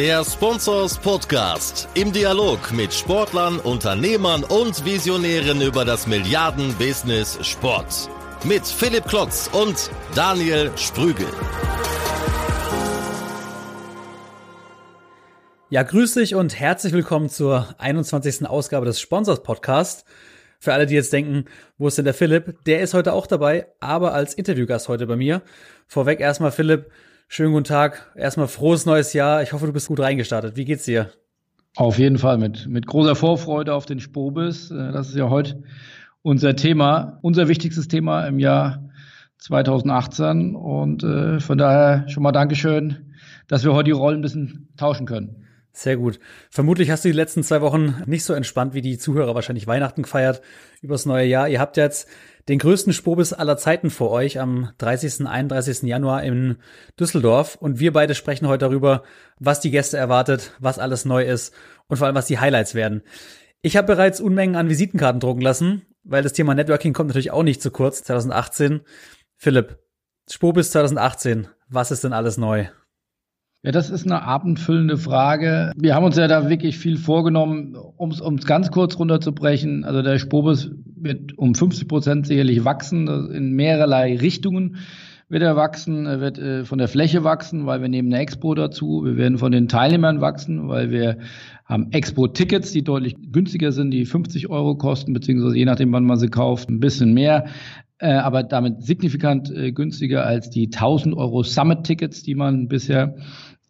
Der Sponsors Podcast im Dialog mit Sportlern, Unternehmern und Visionären über das Milliarden-Business Sport. Mit Philipp Klotz und Daniel Sprügel. Ja, grüß dich und herzlich willkommen zur 21. Ausgabe des Sponsors Podcast. Für alle, die jetzt denken, wo ist denn der Philipp? Der ist heute auch dabei, aber als Interviewgast heute bei mir. Vorweg erstmal Philipp, Schönen guten Tag. Erstmal frohes neues Jahr. Ich hoffe, du bist gut reingestartet. Wie geht's dir? Auf jeden Fall mit, mit großer Vorfreude auf den Spobis. Äh, das ist ja heute unser Thema, unser wichtigstes Thema im Jahr 2018. Und äh, von daher schon mal Dankeschön, dass wir heute die Rollen ein bisschen tauschen können. Sehr gut. Vermutlich hast du die letzten zwei Wochen nicht so entspannt wie die Zuhörer wahrscheinlich Weihnachten gefeiert übers neue Jahr. Ihr habt jetzt den größten Spobis aller Zeiten vor euch am 30. 31. Januar in Düsseldorf und wir beide sprechen heute darüber, was die Gäste erwartet, was alles neu ist und vor allem was die Highlights werden. Ich habe bereits Unmengen an Visitenkarten drucken lassen, weil das Thema Networking kommt natürlich auch nicht zu kurz 2018. Philipp, Spobis 2018, was ist denn alles neu? Ja, das ist eine abendfüllende Frage. Wir haben uns ja da wirklich viel vorgenommen, um es ganz kurz runterzubrechen. Also der Spobus wird um 50 Prozent sicherlich wachsen, in mehrerlei Richtungen wird er wachsen, er wird äh, von der Fläche wachsen, weil wir nehmen eine Expo dazu. Wir werden von den Teilnehmern wachsen, weil wir haben Expo-Tickets, die deutlich günstiger sind, die 50 Euro kosten, beziehungsweise je nachdem, wann man sie kauft, ein bisschen mehr. Äh, aber damit signifikant äh, günstiger als die 1000 Euro Summit-Tickets, die man bisher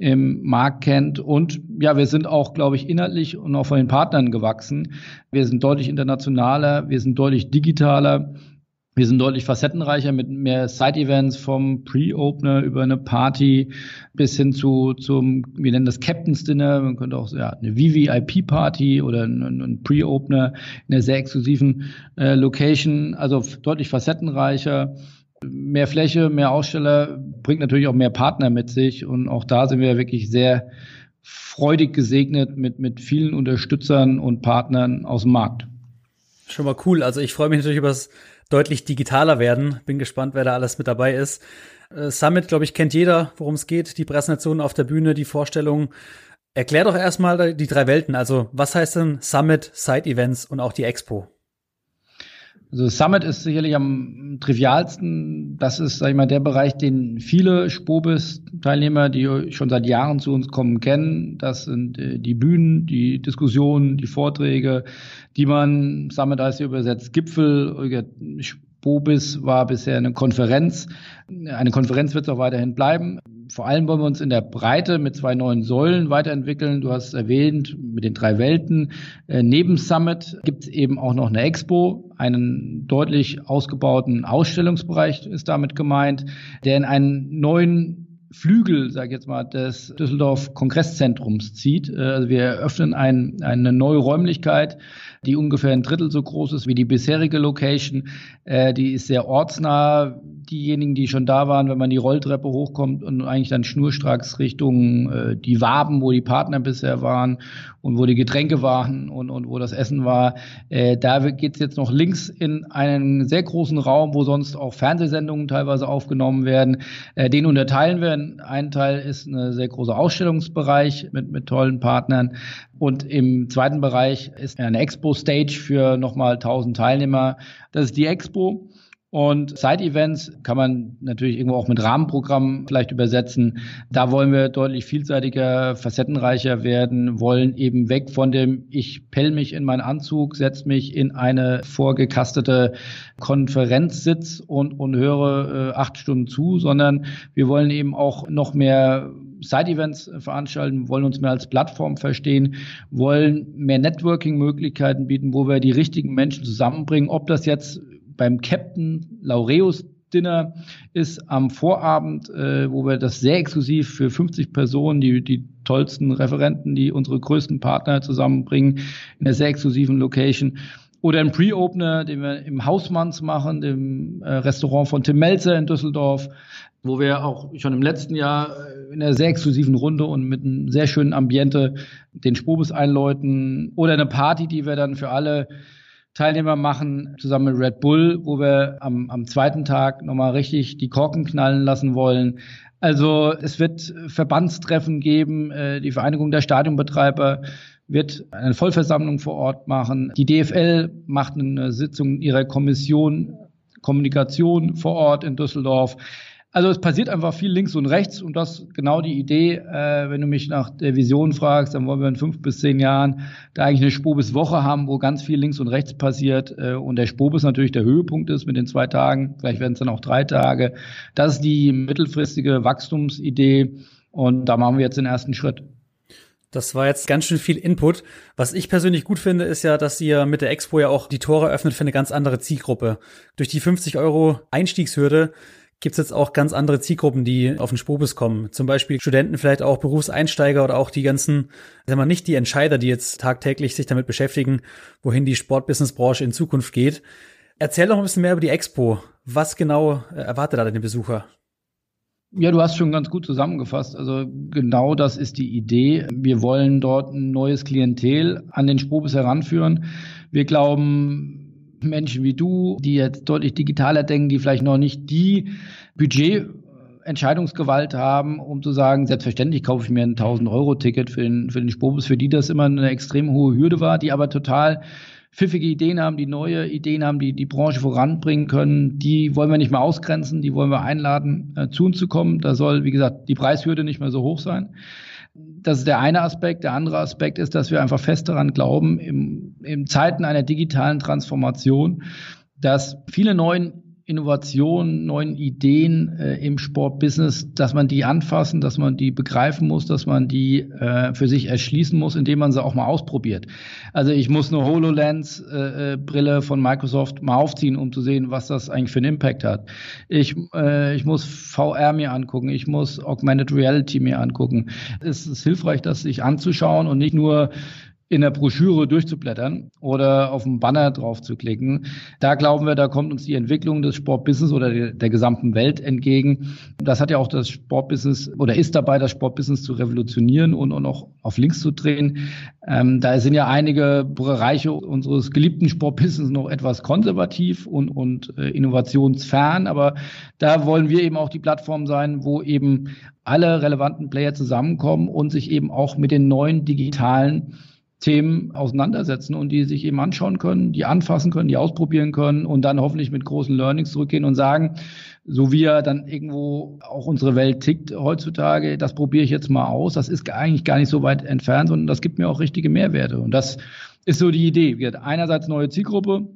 im Markt kennt. Und ja, wir sind auch, glaube ich, inhaltlich und auch von den Partnern gewachsen. Wir sind deutlich internationaler, wir sind deutlich digitaler. Wir sind deutlich facettenreicher mit mehr Side-Events vom Pre-Opener über eine Party bis hin zu zum, wir nennen das Captain's Dinner, man könnte auch ja, eine VVIP-Party oder ein, ein Pre-Opener in einer sehr exklusiven äh, Location, also deutlich facettenreicher. Mehr Fläche, mehr Aussteller bringt natürlich auch mehr Partner mit sich und auch da sind wir wirklich sehr freudig gesegnet mit, mit vielen Unterstützern und Partnern aus dem Markt. Schon mal cool. Also ich freue mich natürlich über das deutlich digitaler werden. Bin gespannt, wer da alles mit dabei ist. Äh, Summit, glaube ich, kennt jeder, worum es geht. Die Präsentation auf der Bühne, die Vorstellung. Erklär doch erstmal die drei Welten. Also was heißt denn Summit, Side-Events und auch die Expo? Also Summit ist sicherlich am trivialsten. Das ist, sag ich mal, der Bereich, den viele Spobis-Teilnehmer, die schon seit Jahren zu uns kommen, kennen. Das sind äh, die Bühnen, die Diskussionen, die Vorträge, die man, Summit heißt ja übersetzt Gipfel, Spobis war bisher eine Konferenz. Eine Konferenz wird es auch weiterhin bleiben vor allem wollen wir uns in der Breite mit zwei neuen Säulen weiterentwickeln. Du hast erwähnt, mit den drei Welten. Äh, neben Summit gibt es eben auch noch eine Expo, einen deutlich ausgebauten Ausstellungsbereich ist damit gemeint, der in einen neuen Flügel, sage ich jetzt mal, des Düsseldorf Kongresszentrums zieht. Äh, also wir eröffnen ein, eine neue Räumlichkeit, die ungefähr ein Drittel so groß ist wie die bisherige Location. Äh, die ist sehr ortsnah. Diejenigen, die schon da waren, wenn man die Rolltreppe hochkommt und eigentlich dann schnurstracks Richtung äh, die Waben, wo die Partner bisher waren und wo die Getränke waren und, und wo das Essen war, da geht's jetzt noch links in einen sehr großen Raum, wo sonst auch Fernsehsendungen teilweise aufgenommen werden. Den unterteilen wir. Ein Teil ist ein sehr großer Ausstellungsbereich mit, mit tollen Partnern. Und im zweiten Bereich ist eine Expo-Stage für nochmal 1000 Teilnehmer. Das ist die Expo. Und Side-Events kann man natürlich irgendwo auch mit Rahmenprogrammen vielleicht übersetzen. Da wollen wir deutlich vielseitiger, facettenreicher werden, wollen eben weg von dem, ich pell mich in meinen Anzug, setz mich in eine vorgekastete Konferenzsitz und, und höre äh, acht Stunden zu, sondern wir wollen eben auch noch mehr Side-Events veranstalten, wollen uns mehr als Plattform verstehen, wollen mehr Networking-Möglichkeiten bieten, wo wir die richtigen Menschen zusammenbringen. Ob das jetzt beim Captain Laureus Dinner ist am Vorabend, äh, wo wir das sehr exklusiv für 50 Personen, die, die tollsten Referenten, die unsere größten Partner zusammenbringen, in einer sehr exklusiven Location. Oder ein Pre-Opener, den wir im Hausmanns machen, dem äh, Restaurant von Tim Melzer in Düsseldorf, wo wir auch schon im letzten Jahr äh, in einer sehr exklusiven Runde und mit einem sehr schönen Ambiente den Spobus einläuten. Oder eine Party, die wir dann für alle Teilnehmer machen, zusammen mit Red Bull, wo wir am, am zweiten Tag nochmal richtig die Korken knallen lassen wollen. Also es wird Verbandstreffen geben, äh, die Vereinigung der Stadionbetreiber wird eine Vollversammlung vor Ort machen. Die DFL macht eine Sitzung ihrer Kommission Kommunikation vor Ort in Düsseldorf. Also es passiert einfach viel links und rechts und das genau die Idee. Äh, wenn du mich nach der Vision fragst, dann wollen wir in fünf bis zehn Jahren da eigentlich eine Spobis-Woche haben, wo ganz viel links und rechts passiert äh, und der Spobis natürlich der Höhepunkt ist mit den zwei Tagen. Vielleicht werden es dann auch drei Tage. Das ist die mittelfristige Wachstumsidee und da machen wir jetzt den ersten Schritt. Das war jetzt ganz schön viel Input. Was ich persönlich gut finde, ist ja, dass ihr mit der Expo ja auch die Tore öffnet für eine ganz andere Zielgruppe. Durch die 50 Euro Einstiegshürde gibt es jetzt auch ganz andere Zielgruppen, die auf den Spobis kommen. Zum Beispiel Studenten, vielleicht auch Berufseinsteiger oder auch die ganzen, sagen wir nicht die Entscheider, die jetzt tagtäglich sich damit beschäftigen, wohin die Sportbusinessbranche in Zukunft geht. Erzähl doch ein bisschen mehr über die Expo. Was genau äh, erwartet da den Besucher? Ja, du hast schon ganz gut zusammengefasst. Also genau das ist die Idee. Wir wollen dort ein neues Klientel an den Spobis heranführen. Wir glauben, Menschen wie du, die jetzt deutlich digitaler denken, die vielleicht noch nicht die Budget Entscheidungsgewalt haben, um zu sagen, selbstverständlich kaufe ich mir ein 1000 Euro Ticket für den, für den Spobus, für die das immer eine extrem hohe Hürde war, die aber total pfiffige Ideen haben, die neue Ideen haben, die die Branche voranbringen können, die wollen wir nicht mehr ausgrenzen, die wollen wir einladen, äh, zu uns zu kommen. Da soll, wie gesagt, die Preishürde nicht mehr so hoch sein. Das ist der eine Aspekt. Der andere Aspekt ist, dass wir einfach fest daran glauben, im, im Zeiten einer digitalen Transformation, dass viele neuen Innovationen, neuen Ideen äh, im Sportbusiness, dass man die anfassen, dass man die begreifen muss, dass man die äh, für sich erschließen muss, indem man sie auch mal ausprobiert. Also ich muss eine HoloLens-Brille äh, von Microsoft mal aufziehen, um zu sehen, was das eigentlich für einen Impact hat. Ich, äh, ich muss VR mir angucken, ich muss Augmented Reality mir angucken. Es ist hilfreich, das sich anzuschauen und nicht nur in der Broschüre durchzublättern oder auf einen Banner drauf zu klicken. Da glauben wir, da kommt uns die Entwicklung des Sportbusiness oder der, gesamten Welt entgegen. Das hat ja auch das Sportbusiness oder ist dabei, das Sportbusiness zu revolutionieren und, und auch auf links zu drehen. Ähm, da sind ja einige Bereiche unseres geliebten Sportbusiness noch etwas konservativ und, und äh, innovationsfern, aber da wollen wir eben auch die Plattform sein, wo eben alle relevanten Player zusammenkommen und sich eben auch mit den neuen digitalen Themen auseinandersetzen und die sich eben anschauen können, die anfassen können, die ausprobieren können und dann hoffentlich mit großen Learnings zurückgehen und sagen, so wie ja dann irgendwo auch unsere Welt tickt heutzutage, das probiere ich jetzt mal aus. Das ist eigentlich gar nicht so weit entfernt, sondern das gibt mir auch richtige Mehrwerte. Und das ist so die Idee. Einerseits neue Zielgruppe,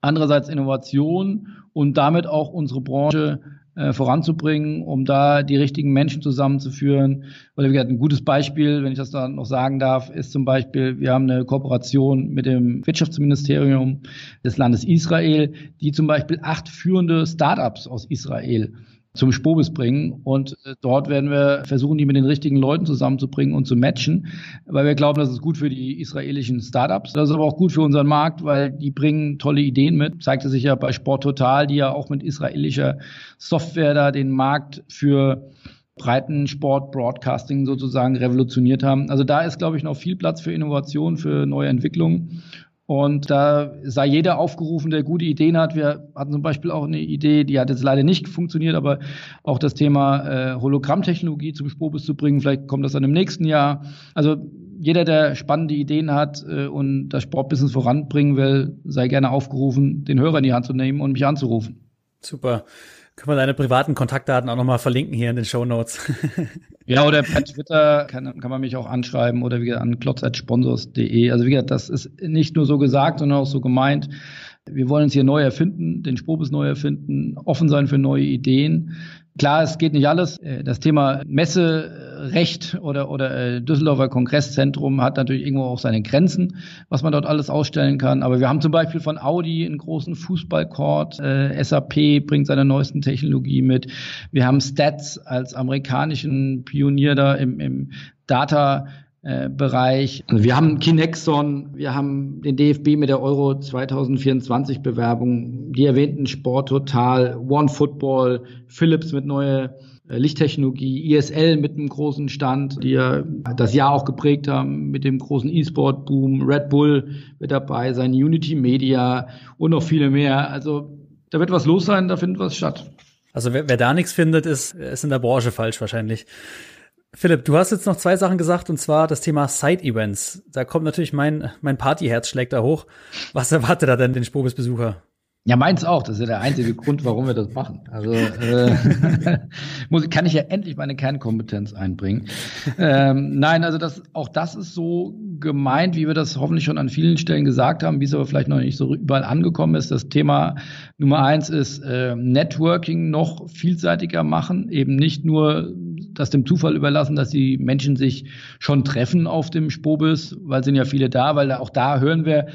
andererseits Innovation und damit auch unsere Branche äh, voranzubringen, um da die richtigen Menschen zusammenzuführen. Oder wie gesagt, ein gutes Beispiel, wenn ich das da noch sagen darf, ist zum Beispiel, wir haben eine Kooperation mit dem Wirtschaftsministerium des Landes Israel, die zum Beispiel acht führende Startups aus Israel zum Spobis bringen. Und äh, dort werden wir versuchen, die mit den richtigen Leuten zusammenzubringen und zu matchen, weil wir glauben, das ist gut für die israelischen Startups. Das ist aber auch gut für unseren Markt, weil die bringen tolle Ideen mit. Zeigte sich ja bei Sport Total, die ja auch mit israelischer Software da den Markt für Breitensport, Broadcasting sozusagen revolutioniert haben. Also da ist, glaube ich, noch viel Platz für Innovation, für neue Entwicklungen. Und da sei jeder aufgerufen, der gute Ideen hat. Wir hatten zum Beispiel auch eine Idee, die hat jetzt leider nicht funktioniert, aber auch das Thema äh, Hologrammtechnologie zum Spobus zu bringen. Vielleicht kommt das dann im nächsten Jahr. Also jeder, der spannende Ideen hat äh, und das Sportbusiness voranbringen will, sei gerne aufgerufen, den Hörer in die Hand zu nehmen und mich anzurufen. Super. Können wir deine privaten Kontaktdaten auch nochmal verlinken hier in den Show Notes. ja, oder per Twitter kann, kann man mich auch anschreiben oder wie gesagt an klotz.sponsors.de. Also wie gesagt, das ist nicht nur so gesagt, sondern auch so gemeint. Wir wollen uns hier neu erfinden, den Spobis neu erfinden, offen sein für neue Ideen. Klar, es geht nicht alles. Äh, das Thema Messerecht oder, oder äh, Düsseldorfer Kongresszentrum hat natürlich irgendwo auch seine Grenzen, was man dort alles ausstellen kann. Aber wir haben zum Beispiel von Audi einen großen Fußballcourt. Äh, SAP bringt seine neuesten Technologie mit. Wir haben Stats als amerikanischen Pionier da im, im Data Bereich. Also wir haben Kinexon, wir haben den DFB mit der Euro 2024 Bewerbung, die erwähnten Sport Total, One Football, Philips mit neuer äh, Lichttechnologie, ISL mit einem großen Stand, die ja das Jahr auch geprägt haben mit dem großen E-Sport-Boom, Red Bull wird dabei sein, Unity Media und noch viele mehr. Also da wird was los sein, da findet was statt. Also wer, wer da nichts findet, ist, ist in der Branche falsch wahrscheinlich. Philipp, du hast jetzt noch zwei Sachen gesagt, und zwar das Thema Side-Events. Da kommt natürlich mein, mein Partyherz schlägt da hoch. Was erwartet da denn den Spobis-Besucher? Ja, meins auch. Das ist ja der einzige Grund, warum wir das machen. Also äh, muss, kann ich ja endlich meine Kernkompetenz einbringen. Ähm, nein, also das, auch das ist so gemeint, wie wir das hoffentlich schon an vielen Stellen gesagt haben, wie es aber vielleicht noch nicht so überall angekommen ist. Das Thema Nummer eins ist äh, Networking noch vielseitiger machen, eben nicht nur das dem Zufall überlassen, dass die Menschen sich schon treffen auf dem Spobis, weil sind ja viele da, weil auch da hören wir,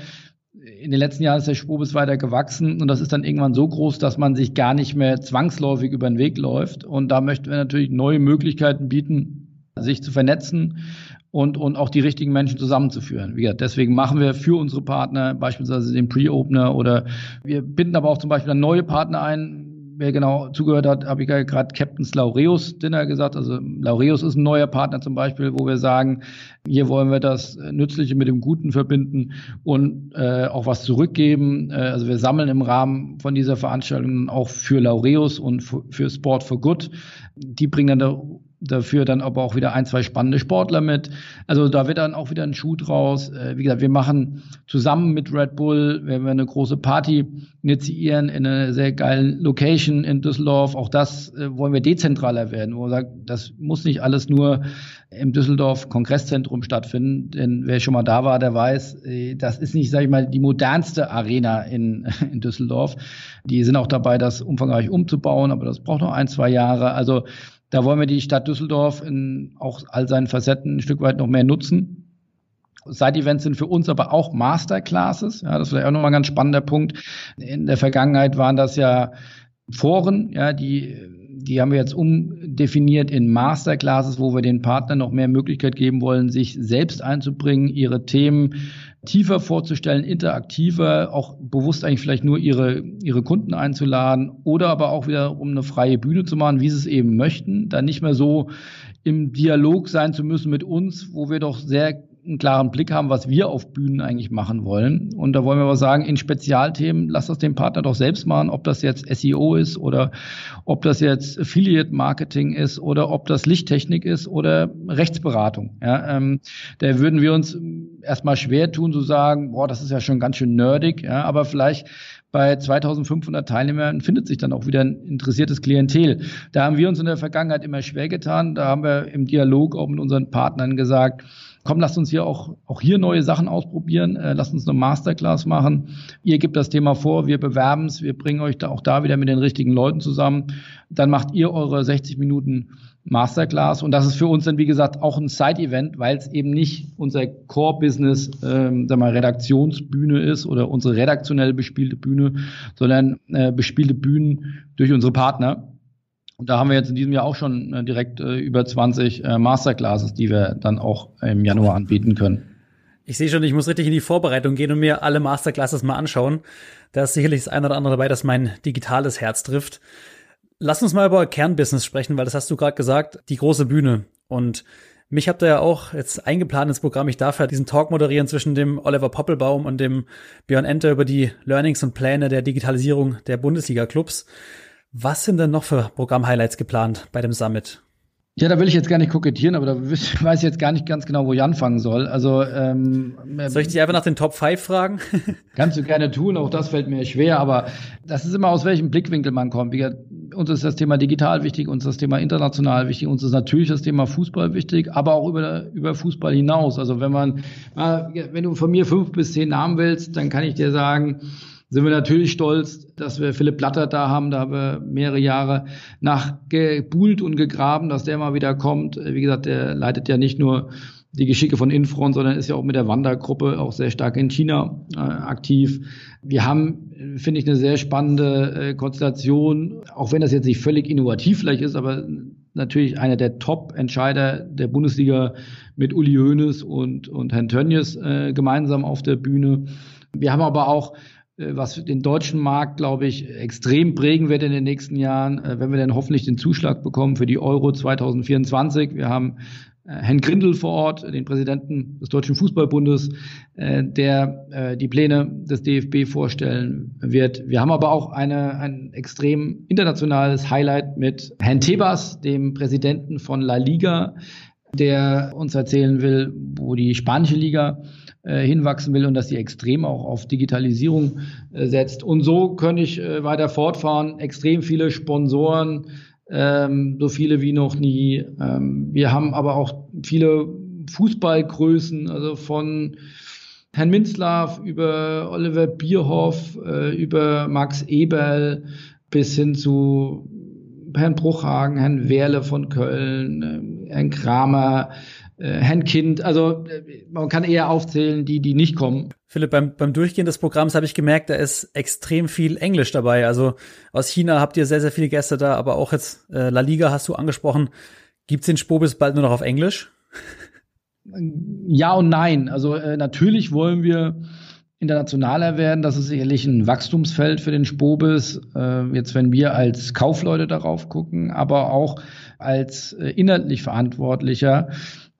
in den letzten Jahren ist der Spobis weiter gewachsen und das ist dann irgendwann so groß, dass man sich gar nicht mehr zwangsläufig über den Weg läuft. Und da möchten wir natürlich neue Möglichkeiten bieten, sich zu vernetzen und, und auch die richtigen Menschen zusammenzuführen. Wie gesagt, deswegen machen wir für unsere Partner beispielsweise den Pre-Opener oder wir binden aber auch zum Beispiel neue Partner ein wer genau zugehört hat, habe ich ja gerade Captain's Laureus Dinner gesagt. Also Laureus ist ein neuer Partner zum Beispiel, wo wir sagen, hier wollen wir das Nützliche mit dem Guten verbinden und äh, auch was zurückgeben. Äh, also wir sammeln im Rahmen von dieser Veranstaltung auch für Laureus und für Sport for Good. Die bringen dann dafür dann aber auch wieder ein, zwei spannende Sportler mit. Also da wird dann auch wieder ein Schuh draus. Äh, wie gesagt, wir machen zusammen mit Red Bull, wenn wir eine große Party initiieren in einer sehr geilen Location in Düsseldorf. Auch das äh, wollen wir dezentraler werden, wo wir sagen, das muss nicht alles nur im Düsseldorf Kongresszentrum stattfinden. Denn wer schon mal da war, der weiß, äh, das ist nicht, sage ich mal, die modernste Arena in, in Düsseldorf. Die sind auch dabei, das umfangreich umzubauen, aber das braucht noch ein, zwei Jahre. Also da wollen wir die Stadt Düsseldorf in auch all seinen Facetten ein Stück weit noch mehr nutzen. Side-Events sind für uns aber auch Masterclasses. Ja, das ist auch nochmal ein ganz spannender Punkt. In der Vergangenheit waren das ja Foren, ja, die, die haben wir jetzt umdefiniert in Masterclasses, wo wir den Partnern noch mehr Möglichkeit geben wollen, sich selbst einzubringen, ihre Themen tiefer vorzustellen, interaktiver, auch bewusst eigentlich vielleicht nur ihre, ihre Kunden einzuladen oder aber auch wieder um eine freie Bühne zu machen, wie sie es eben möchten, dann nicht mehr so im Dialog sein zu müssen mit uns, wo wir doch sehr einen klaren Blick haben, was wir auf Bühnen eigentlich machen wollen. Und da wollen wir aber sagen, in Spezialthemen, lass das den Partner doch selbst machen, ob das jetzt SEO ist oder ob das jetzt Affiliate Marketing ist oder ob das Lichttechnik ist oder Rechtsberatung. Ja, ähm, da würden wir uns erstmal schwer tun zu sagen, boah, das ist ja schon ganz schön nerdig, ja, aber vielleicht bei 2500 Teilnehmern findet sich dann auch wieder ein interessiertes Klientel. Da haben wir uns in der Vergangenheit immer schwer getan. Da haben wir im Dialog auch mit unseren Partnern gesagt, komm, lasst uns hier auch, auch hier neue Sachen ausprobieren, äh, lasst uns eine Masterclass machen. Ihr gebt das Thema vor, wir bewerben es, wir bringen euch da auch da wieder mit den richtigen Leuten zusammen. Dann macht ihr eure 60 Minuten Masterclass und das ist für uns dann, wie gesagt, auch ein Side-Event, weil es eben nicht unser Core-Business, ähm, sag mal, Redaktionsbühne ist oder unsere redaktionell bespielte Bühne, sondern äh, bespielte Bühnen durch unsere Partner. Und da haben wir jetzt in diesem Jahr auch schon äh, direkt äh, über 20 äh, Masterclasses, die wir dann auch im Januar anbieten können. Ich sehe schon, ich muss richtig in die Vorbereitung gehen und mir alle Masterclasses mal anschauen. Da ist sicherlich das eine oder andere dabei, das mein digitales Herz trifft. Lass uns mal über Kernbusiness sprechen, weil das hast du gerade gesagt, die große Bühne. Und mich habt ihr ja auch jetzt eingeplant ins Programm. Ich darf ja diesen Talk moderieren zwischen dem Oliver Poppelbaum und dem Björn Enter über die Learnings und Pläne der Digitalisierung der Bundesliga-Clubs. Was sind denn noch für Programm-Highlights geplant bei dem Summit? Ja, da will ich jetzt gar nicht kokettieren, aber da weiß ich jetzt gar nicht ganz genau, wo ich anfangen soll. Also ähm, soll ich dich einfach nach den Top 5 fragen? kannst du gerne tun, auch das fällt mir schwer, aber das ist immer aus welchem Blickwinkel man kommt. Wie, uns ist das Thema digital wichtig, uns ist das Thema international wichtig, uns ist natürlich das Thema Fußball wichtig, aber auch über, über Fußball hinaus. Also wenn man, wenn du von mir fünf bis zehn Namen willst, dann kann ich dir sagen, sind wir natürlich stolz, dass wir Philipp Blatter da haben. Da haben wir mehrere Jahre nachgebuhlt und gegraben, dass der mal wieder kommt. Wie gesagt, der leitet ja nicht nur die Geschicke von Infront, sondern ist ja auch mit der Wandergruppe auch sehr stark in China äh, aktiv. Wir haben, finde ich, eine sehr spannende äh, Konstellation, auch wenn das jetzt nicht völlig innovativ vielleicht ist, aber natürlich einer der Top-Entscheider der Bundesliga mit Uli Hoeneß und, und Herrn Tönnies äh, gemeinsam auf der Bühne. Wir haben aber auch was den deutschen Markt, glaube ich, extrem prägen wird in den nächsten Jahren, äh, wenn wir dann hoffentlich den Zuschlag bekommen für die Euro 2024. Wir haben Herrn Grindel vor Ort, den Präsidenten des Deutschen Fußballbundes, der die Pläne des DFB vorstellen wird. Wir haben aber auch eine, ein extrem internationales Highlight mit Herrn Tebas, dem Präsidenten von La Liga, der uns erzählen will, wo die spanische Liga äh, hinwachsen will und dass sie extrem auch auf Digitalisierung äh, setzt. Und so könnte ich äh, weiter fortfahren. Extrem viele Sponsoren, ähm, so viele wie noch nie. Ähm, wir haben aber auch viele Fußballgrößen, also von Herrn Minzlaff über Oliver Bierhoff, äh, über Max Eberl bis hin zu Herrn Bruchhagen, Herrn Wehrle von Köln, äh, Herrn Kramer, äh, Herrn Kind. Also äh, man kann eher aufzählen, die, die nicht kommen. Philipp, beim, beim Durchgehen des Programms habe ich gemerkt, da ist extrem viel Englisch dabei. Also aus China habt ihr sehr, sehr viele Gäste da, aber auch jetzt äh, La Liga hast du angesprochen. Gibt's den Spobis bald nur noch auf Englisch? Ja und nein. Also äh, natürlich wollen wir internationaler werden. Das ist sicherlich ein Wachstumsfeld für den Spobis. Äh, jetzt, wenn wir als Kaufleute darauf gucken, aber auch als äh, inhaltlich Verantwortlicher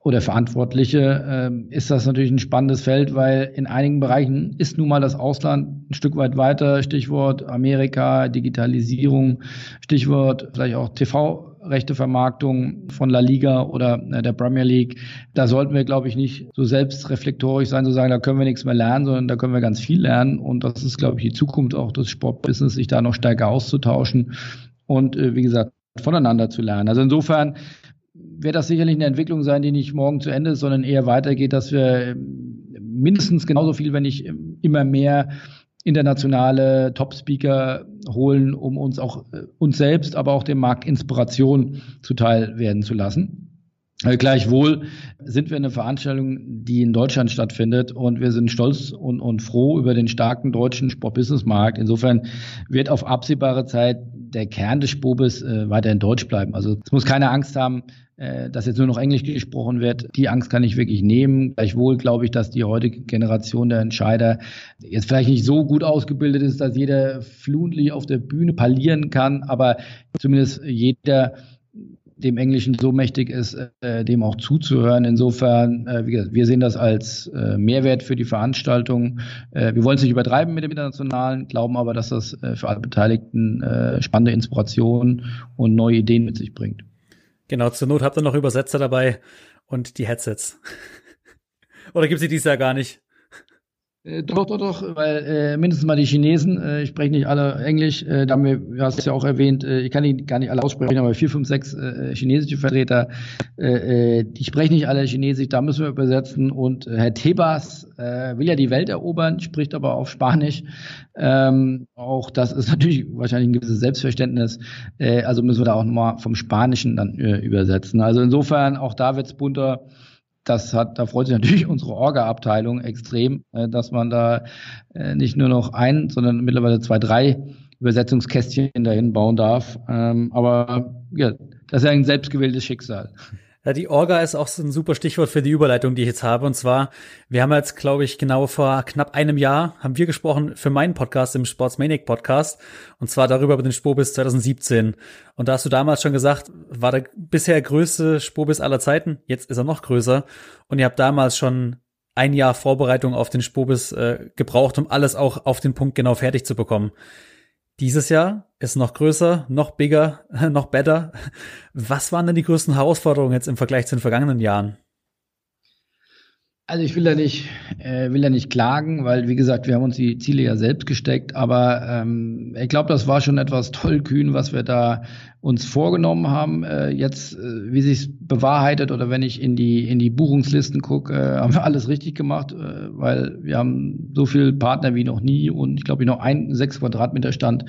oder Verantwortliche, äh, ist das natürlich ein spannendes Feld, weil in einigen Bereichen ist nun mal das Ausland ein Stück weit weiter. Stichwort Amerika, Digitalisierung, Stichwort vielleicht auch TV Rechtevermarktung von La Liga oder äh, der Premier League. Da sollten wir, glaube ich, nicht so selbstreflektorisch sein, zu sagen, da können wir nichts mehr lernen, sondern da können wir ganz viel lernen. Und das ist, glaube ich, die Zukunft auch des Sportbusiness, sich da noch stärker auszutauschen und, äh, wie gesagt, voneinander zu lernen. Also insofern wird das sicherlich eine Entwicklung sein, die nicht morgen zu Ende ist, sondern eher weitergeht, dass wir ähm, mindestens genauso viel, wenn nicht ähm, immer mehr internationale Top-Speaker holen, um uns auch äh, uns selbst, aber auch dem Markt Inspiration zuteil werden zu lassen. Äh, gleichwohl sind wir eine Veranstaltung, die in Deutschland stattfindet und wir sind stolz und, und froh über den starken deutschen Sportbusinessmarkt. Insofern wird auf absehbare Zeit der Kern des Spobes äh, weiter in Deutsch bleiben. Also es muss keine Angst haben, dass jetzt nur noch Englisch gesprochen wird. Die Angst kann ich wirklich nehmen. Gleichwohl glaube ich, dass die heutige Generation der Entscheider jetzt vielleicht nicht so gut ausgebildet ist, dass jeder fluently auf der Bühne parlieren kann, aber zumindest jeder dem Englischen so mächtig ist, äh, dem auch zuzuhören. Insofern, äh, wie gesagt, wir sehen das als äh, Mehrwert für die Veranstaltung. Äh, wir wollen es nicht übertreiben mit dem Internationalen, glauben aber, dass das äh, für alle Beteiligten äh, spannende Inspiration und neue Ideen mit sich bringt. Genau, zur Not habt ihr noch Übersetzer dabei und die Headsets. Oder gibt sie dies Jahr gar nicht? Äh, doch, doch, doch, weil äh, mindestens mal die Chinesen, äh, ich spreche nicht alle Englisch, äh, da haben wir, du hast es ja auch erwähnt, äh, ich kann die gar nicht alle aussprechen, aber vier, fünf, sechs äh, chinesische Vertreter, äh, äh, die sprechen nicht alle Chinesisch, da müssen wir übersetzen und äh, Herr Tebas äh, will ja die Welt erobern, spricht aber auf Spanisch. Ähm, auch das ist natürlich wahrscheinlich ein gewisses Selbstverständnis, äh, also müssen wir da auch nochmal vom Spanischen dann äh, übersetzen. Also insofern, auch da wird's bunter das hat, da freut sich natürlich unsere Orga-Abteilung extrem, äh, dass man da äh, nicht nur noch ein, sondern mittlerweile zwei, drei Übersetzungskästchen dahin bauen darf. Ähm, aber ja, das ist ja ein selbstgewähltes Schicksal. Ja, die Orga ist auch so ein super Stichwort für die Überleitung, die ich jetzt habe. Und zwar, wir haben jetzt, glaube ich, genau vor knapp einem Jahr haben wir gesprochen für meinen Podcast im Sportsmanic Podcast. Und zwar darüber über den Spobis 2017. Und da hast du damals schon gesagt, war der bisher größte Spobis aller Zeiten. Jetzt ist er noch größer. Und ihr habt damals schon ein Jahr Vorbereitung auf den Spobis äh, gebraucht, um alles auch auf den Punkt genau fertig zu bekommen. Dieses Jahr ist noch größer, noch bigger, noch better. Was waren denn die größten Herausforderungen jetzt im Vergleich zu den vergangenen Jahren? Also ich will da nicht, äh, will da nicht klagen, weil wie gesagt, wir haben uns die Ziele ja selbst gesteckt, aber ähm, ich glaube, das war schon etwas tollkühn, was wir da uns vorgenommen haben. Äh, jetzt, äh, wie sich bewahrheitet oder wenn ich in die in die Buchungslisten gucke, äh, haben wir alles richtig gemacht, äh, weil wir haben so viel Partner wie noch nie und ich glaube, noch ein sechs Quadratmeter Stand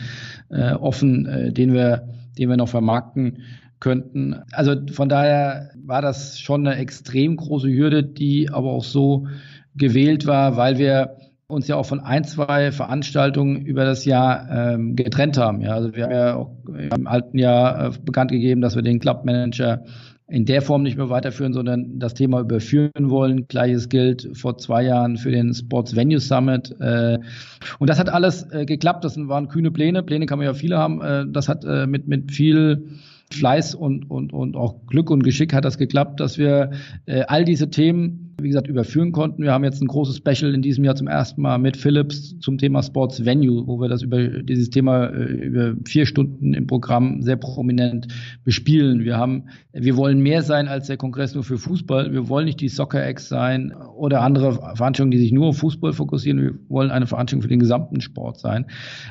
äh, offen, äh, den wir den wir noch vermarkten könnten. Also von daher war das schon eine extrem große Hürde, die aber auch so gewählt war, weil wir uns ja auch von ein, zwei Veranstaltungen über das Jahr ähm, getrennt haben. Ja, also wir haben ja auch im alten Jahr äh, bekannt gegeben, dass wir den Club Manager in der Form nicht mehr weiterführen, sondern das Thema überführen wollen. Gleiches gilt vor zwei Jahren für den Sports Venue Summit. Äh, und das hat alles äh, geklappt. Das waren kühne Pläne. Pläne kann man ja viele haben. Äh, das hat äh, mit, mit viel Fleiß und, und, und auch Glück und Geschick hat das geklappt, dass wir äh, all diese Themen wie gesagt, überführen konnten. Wir haben jetzt ein großes Special in diesem Jahr zum ersten Mal mit Philips zum Thema Sports Venue, wo wir das über dieses Thema äh, über vier Stunden im Programm sehr prominent bespielen. Wir haben, wir wollen mehr sein als der Kongress nur für Fußball. Wir wollen nicht die Soccer X sein oder andere Veranstaltungen, die sich nur auf Fußball fokussieren. Wir wollen eine Veranstaltung für den gesamten Sport sein.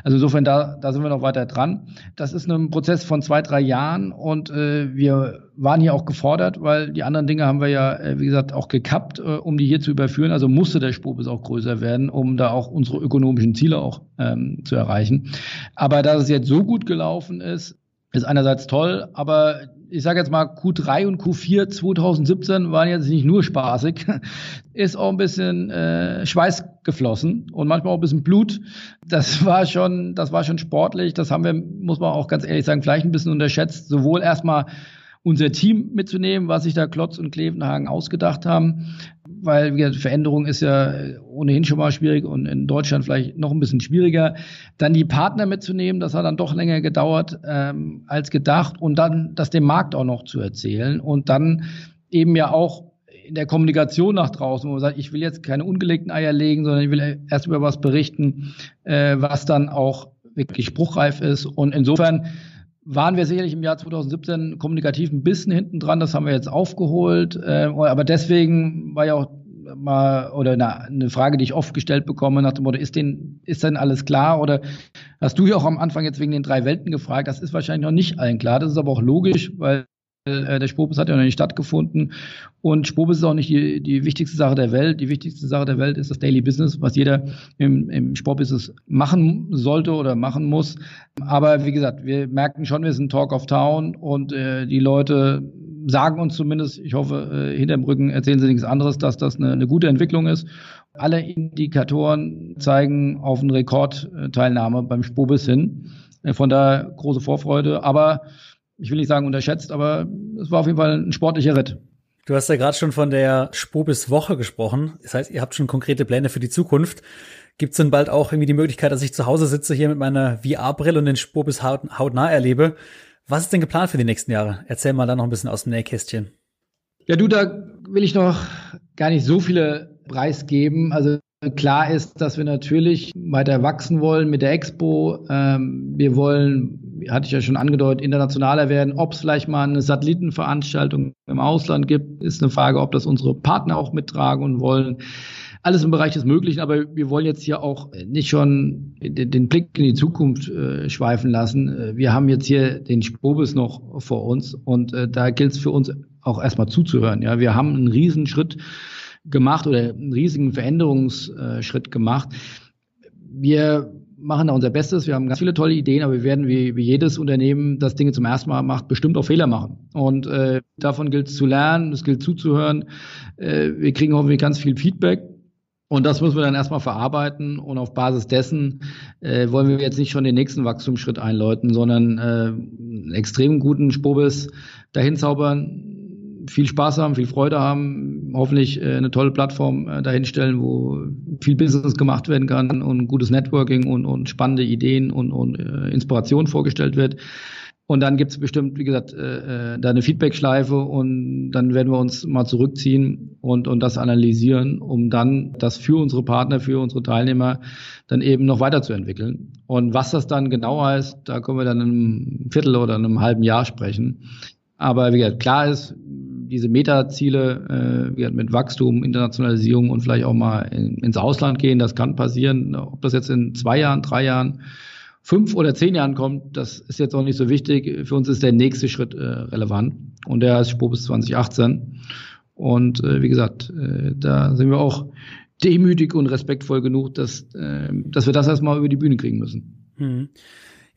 Also insofern, da, da sind wir noch weiter dran. Das ist ein Prozess von zwei, drei Jahren und äh, wir waren hier auch gefordert, weil die anderen Dinge haben wir ja, äh, wie gesagt, auch gekappt, äh, um die hier zu überführen. Also musste der Spobis auch größer werden, um da auch unsere ökonomischen Ziele auch ähm, zu erreichen. Aber dass es jetzt so gut gelaufen ist, ist einerseits toll, aber ich sage jetzt mal, Q3 und Q4 2017 waren jetzt nicht nur spaßig, ist auch ein bisschen äh, Schweiß geflossen und manchmal auch ein bisschen Blut. Das war schon, das war schon sportlich. Das haben wir, muss man auch ganz ehrlich sagen, vielleicht ein bisschen unterschätzt. Sowohl erstmal unser Team mitzunehmen, was sich da Klotz und Klevenhagen ausgedacht haben, weil Veränderung ist ja ohnehin schon mal schwierig und in Deutschland vielleicht noch ein bisschen schwieriger. Dann die Partner mitzunehmen, das hat dann doch länger gedauert ähm, als gedacht und dann das dem Markt auch noch zu erzählen und dann eben ja auch in der Kommunikation nach draußen, wo man sagt, ich will jetzt keine ungelegten Eier legen, sondern ich will erst über was berichten, äh, was dann auch wirklich spruchreif ist. Und insofern waren wir sicherlich im Jahr 2017 kommunikativ ein bisschen hinten dran. Das haben wir jetzt aufgeholt. Äh, aber deswegen war ja auch mal oder eine, eine Frage, die ich oft gestellt bekomme nach dem Motto, ist denn, ist denn alles klar? Oder hast du ja auch am Anfang jetzt wegen den drei Welten gefragt? Das ist wahrscheinlich noch nicht allen klar. Das ist aber auch logisch, weil äh, der Spobis hat ja noch nicht stattgefunden. Und Spobis ist auch nicht die, die wichtigste Sache der Welt. Die wichtigste Sache der Welt ist das Daily Business, was jeder im, im Sportbusiness machen sollte oder machen muss. Aber wie gesagt, wir merken schon, wir sind Talk of Town und äh, die Leute sagen uns zumindest, ich hoffe, äh, hinterm Rücken erzählen sie nichts anderes, dass das eine, eine gute Entwicklung ist. Alle Indikatoren zeigen auf eine Rekordteilnahme beim Spobis hin. Äh, von daher große Vorfreude. Aber ich will nicht sagen unterschätzt, aber es war auf jeden Fall ein sportlicher Ritt. Du hast ja gerade schon von der Spobis-Woche gesprochen. Das heißt, ihr habt schon konkrete Pläne für die Zukunft. Gibt es denn bald auch irgendwie die Möglichkeit, dass ich zu Hause sitze hier mit meiner VR-Brille und den Spobis haut, hautnah erlebe? Was ist denn geplant für die nächsten Jahre? Erzähl mal da noch ein bisschen aus dem Nähkästchen. Ja, du, da will ich noch gar nicht so viele preisgeben. Also klar ist, dass wir natürlich weiter wachsen wollen mit der Expo. Ähm, wir wollen hatte ich ja schon angedeutet, internationaler werden. Ob es vielleicht mal eine Satellitenveranstaltung im Ausland gibt, ist eine Frage, ob das unsere Partner auch mittragen und wollen. Alles im Bereich des Möglichen, aber wir wollen jetzt hier auch nicht schon den Blick in die Zukunft äh, schweifen lassen. Äh, wir haben jetzt hier den Spobis noch vor uns und äh, da gilt es für uns auch erstmal zuzuhören. Ja, wir haben einen Riesenschritt gemacht oder einen riesigen Veränderungsschritt gemacht. Wir machen da unser Bestes. Wir haben ganz viele tolle Ideen, aber wir werden wie, wie jedes Unternehmen, das Dinge zum ersten Mal macht, bestimmt auch Fehler machen. Und äh, davon gilt es zu lernen, es gilt zuzuhören. Äh, wir kriegen hoffentlich ganz viel Feedback. Und das müssen wir dann erstmal verarbeiten und auf Basis dessen äh, wollen wir jetzt nicht schon den nächsten Wachstumsschritt einläuten, sondern äh, einen extrem guten Spobis dahin zaubern, viel Spaß haben, viel Freude haben, hoffentlich äh, eine tolle Plattform äh, dahinstellen, wo viel Business gemacht werden kann und gutes Networking und, und spannende Ideen und, und äh, Inspiration vorgestellt wird. Und dann gibt's bestimmt, wie gesagt, da eine Feedback-Schleife und dann werden wir uns mal zurückziehen und, und das analysieren, um dann das für unsere Partner, für unsere Teilnehmer dann eben noch weiterzuentwickeln. Und was das dann genau heißt, da können wir dann in einem Viertel oder in einem halben Jahr sprechen. Aber wie gesagt, klar ist, diese Metaziele äh, mit Wachstum, Internationalisierung und vielleicht auch mal in, ins Ausland gehen, das kann passieren. Ob das jetzt in zwei Jahren, drei Jahren, fünf oder zehn Jahren kommt, das ist jetzt auch nicht so wichtig. Für uns ist der nächste Schritt äh, relevant und der ist Spur bis 2018. Und äh, wie gesagt, äh, da sind wir auch demütig und respektvoll genug, dass, äh, dass wir das erstmal über die Bühne kriegen müssen. Hm.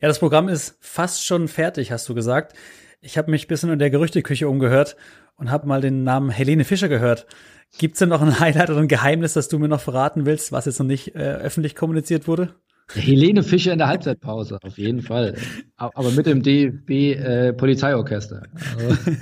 Ja, das Programm ist fast schon fertig, hast du gesagt. Ich habe mich bisschen in der Gerüchteküche umgehört und habe mal den Namen Helene Fischer gehört. Gibt's denn noch ein Highlight oder ein Geheimnis, das du mir noch verraten willst, was jetzt noch nicht äh, öffentlich kommuniziert wurde? Helene Fischer in der Halbzeitpause, auf jeden Fall. Aber mit dem DFB äh, Polizeiorchester. Also,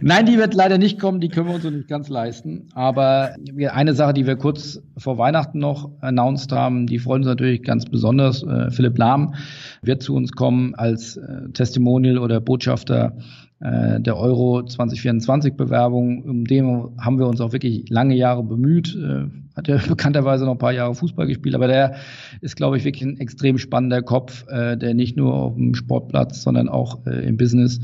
Nein, die wird leider nicht kommen, die können wir uns so nicht ganz leisten. Aber eine Sache, die wir kurz vor Weihnachten noch announced haben, die freuen uns natürlich ganz besonders. Äh, Philipp Lahm wird zu uns kommen als äh, Testimonial oder Botschafter äh, der Euro 2024 Bewerbung. Um dem haben wir uns auch wirklich lange Jahre bemüht. Äh, hat ja bekannterweise noch ein paar Jahre Fußball gespielt, aber der ist, glaube ich, wirklich ein extrem spannender Kopf, äh, der nicht nur auf dem Sportplatz, sondern auch äh, im Business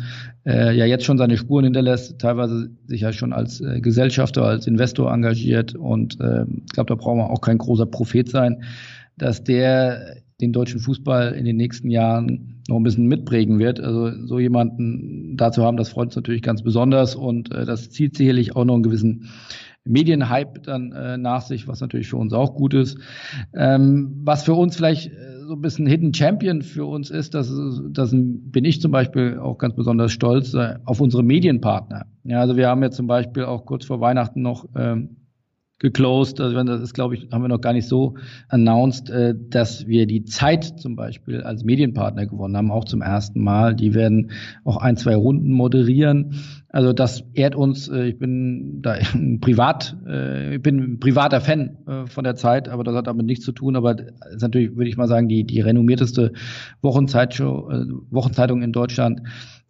äh, ja jetzt schon seine Spuren hinterlässt, teilweise sich ja schon als äh, Gesellschafter, als Investor engagiert und äh, ich glaube, da brauchen wir auch kein großer Prophet sein, dass der den deutschen Fußball in den nächsten Jahren noch ein bisschen mitprägen wird. Also so jemanden dazu haben, das freut uns natürlich ganz besonders und äh, das zieht sicherlich auch noch einen gewissen Medienhype dann äh, nach sich, was natürlich für uns auch gut ist. Ähm, was für uns vielleicht äh, so ein bisschen Hidden Champion für uns ist, das, das bin ich zum Beispiel auch ganz besonders stolz äh, auf unsere Medienpartner. Ja, also wir haben ja zum Beispiel auch kurz vor Weihnachten noch ähm, geclosed. Also das ist, glaube ich, haben wir noch gar nicht so announced, äh, dass wir die Zeit zum Beispiel als Medienpartner gewonnen haben, auch zum ersten Mal. Die werden auch ein, zwei Runden moderieren. Also das ehrt uns. Äh, ich bin da privat, äh, ich bin ein privater Fan von der Zeit, aber das hat damit nichts zu tun. Aber ist natürlich, würde ich mal sagen, die, die renommierteste Wochenzeitshow, Wochenzeitung in Deutschland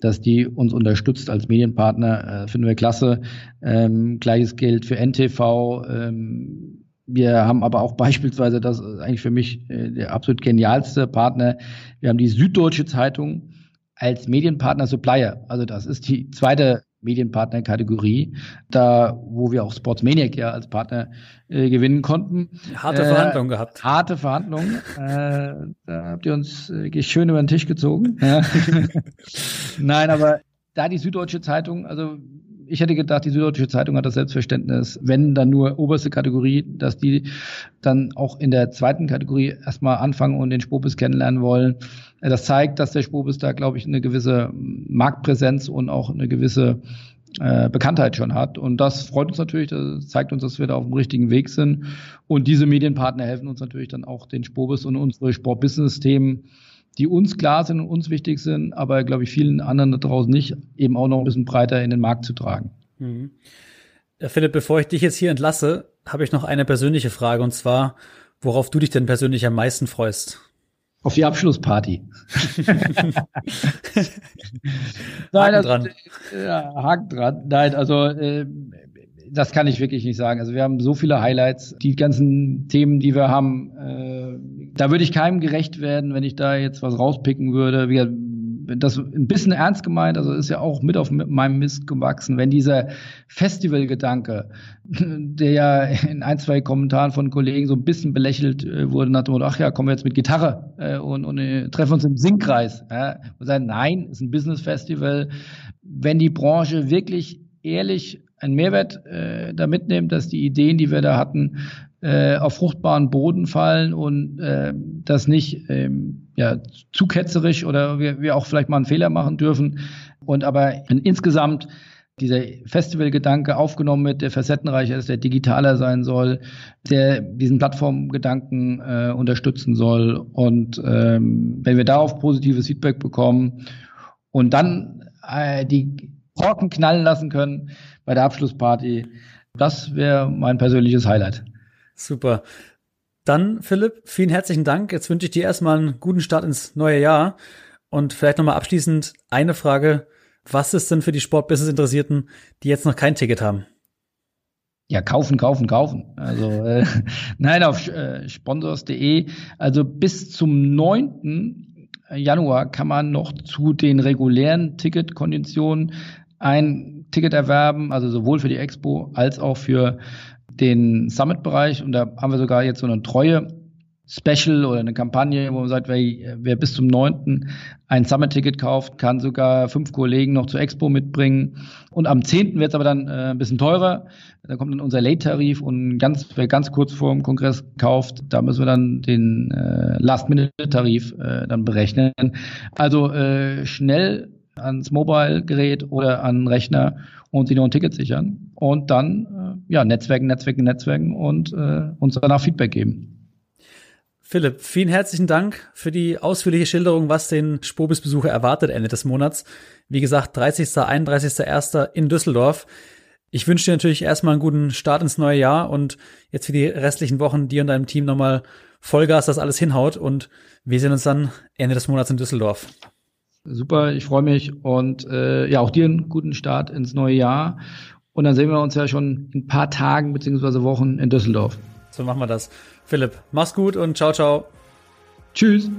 dass die uns unterstützt als Medienpartner, äh, finden wir klasse. Ähm, Gleiches gilt für NTV. Ähm, wir haben aber auch beispielsweise, das ist eigentlich für mich äh, der absolut genialste Partner, wir haben die Süddeutsche Zeitung als Medienpartner Supplier. Also das ist die zweite Medienpartner-Kategorie, da wo wir auch Sportsmaniac ja als Partner äh, gewinnen konnten. Harte äh, Verhandlungen gehabt. Harte Verhandlungen. äh, da habt ihr uns äh, schön über den Tisch gezogen. Nein, aber da die Süddeutsche Zeitung, also ich hätte gedacht, die Süddeutsche Zeitung hat das Selbstverständnis, wenn dann nur oberste Kategorie, dass die dann auch in der zweiten Kategorie erstmal anfangen und den Spobis kennenlernen wollen. Das zeigt, dass der Spobis da, glaube ich, eine gewisse Marktpräsenz und auch eine gewisse äh, Bekanntheit schon hat. Und das freut uns natürlich, das zeigt uns, dass wir da auf dem richtigen Weg sind. Und diese Medienpartner helfen uns natürlich dann auch den Spobis und unsere Sport-Business-Themen die uns klar sind und uns wichtig sind, aber glaube ich vielen anderen da draußen nicht, eben auch noch ein bisschen breiter in den Markt zu tragen. Mhm. Philipp, bevor ich dich jetzt hier entlasse, habe ich noch eine persönliche Frage und zwar, worauf du dich denn persönlich am meisten freust? Auf die Abschlussparty. Nein, Haken dran. Ja, Haken dran. Nein, also äh, das kann ich wirklich nicht sagen. Also wir haben so viele Highlights, die ganzen Themen, die wir haben, äh, da würde ich keinem gerecht werden, wenn ich da jetzt was rauspicken würde. Wie, das ein bisschen ernst gemeint, also ist ja auch mit auf meinem Mist gewachsen, wenn dieser Festivalgedanke, der ja in ein, zwei Kommentaren von Kollegen so ein bisschen belächelt äh, wurde, nach dem Motto, ach ja, kommen wir jetzt mit Gitarre äh, und, und äh, treffen uns im Singkreis. Ja, und sagen, nein, ist ein Business Festival. Wenn die Branche wirklich ehrlich einen Mehrwert äh, da mitnehmen, dass die Ideen, die wir da hatten, äh, auf fruchtbaren Boden fallen und äh, das nicht ähm, ja, zu ketzerisch oder wir, wir auch vielleicht mal einen Fehler machen dürfen. Und aber insgesamt dieser Festivalgedanke aufgenommen wird, der facettenreicher ist, der digitaler sein soll, der diesen Plattformgedanken äh, unterstützen soll. Und ähm, wenn wir darauf positives Feedback bekommen und dann äh, die Korken knallen lassen können bei der Abschlussparty. Das wäre mein persönliches Highlight. Super. Dann, Philipp, vielen herzlichen Dank. Jetzt wünsche ich dir erstmal einen guten Start ins neue Jahr. Und vielleicht nochmal abschließend eine Frage. Was ist denn für die Sportbusiness-Interessierten, die jetzt noch kein Ticket haben? Ja, kaufen, kaufen, kaufen. Also äh, nein, auf äh, sponsors.de. Also bis zum 9. Januar kann man noch zu den regulären Ticketkonditionen ein Ticket erwerben, also sowohl für die Expo als auch für den Summit-Bereich. Und da haben wir sogar jetzt so eine treue Special oder eine Kampagne, wo man sagt, wer, wer bis zum 9. ein Summit-Ticket kauft, kann sogar fünf Kollegen noch zur Expo mitbringen. Und am 10. wird es aber dann äh, ein bisschen teurer. Da kommt dann unser Late-Tarif und ganz, wer ganz kurz vor dem Kongress kauft, da müssen wir dann den äh, Last-Minute-Tarif äh, dann berechnen. Also äh, schnell ans Mobile-Gerät oder an Rechner und sich noch ein Ticket sichern und dann äh, ja Netzwerken, Netzwerken, Netzwerken und äh, uns danach Feedback geben. Philipp, vielen herzlichen Dank für die ausführliche Schilderung, was den Spobis-Besucher erwartet Ende des Monats. Wie gesagt, 30., 31.01. in Düsseldorf. Ich wünsche dir natürlich erstmal einen guten Start ins neue Jahr und jetzt für die restlichen Wochen dir und deinem Team nochmal Vollgas, dass alles hinhaut und wir sehen uns dann Ende des Monats in Düsseldorf. Super, ich freue mich und äh, ja, auch dir einen guten Start ins neue Jahr. Und dann sehen wir uns ja schon in ein paar Tagen beziehungsweise Wochen in Düsseldorf. So machen wir das. Philipp, mach's gut und ciao, ciao. Tschüss.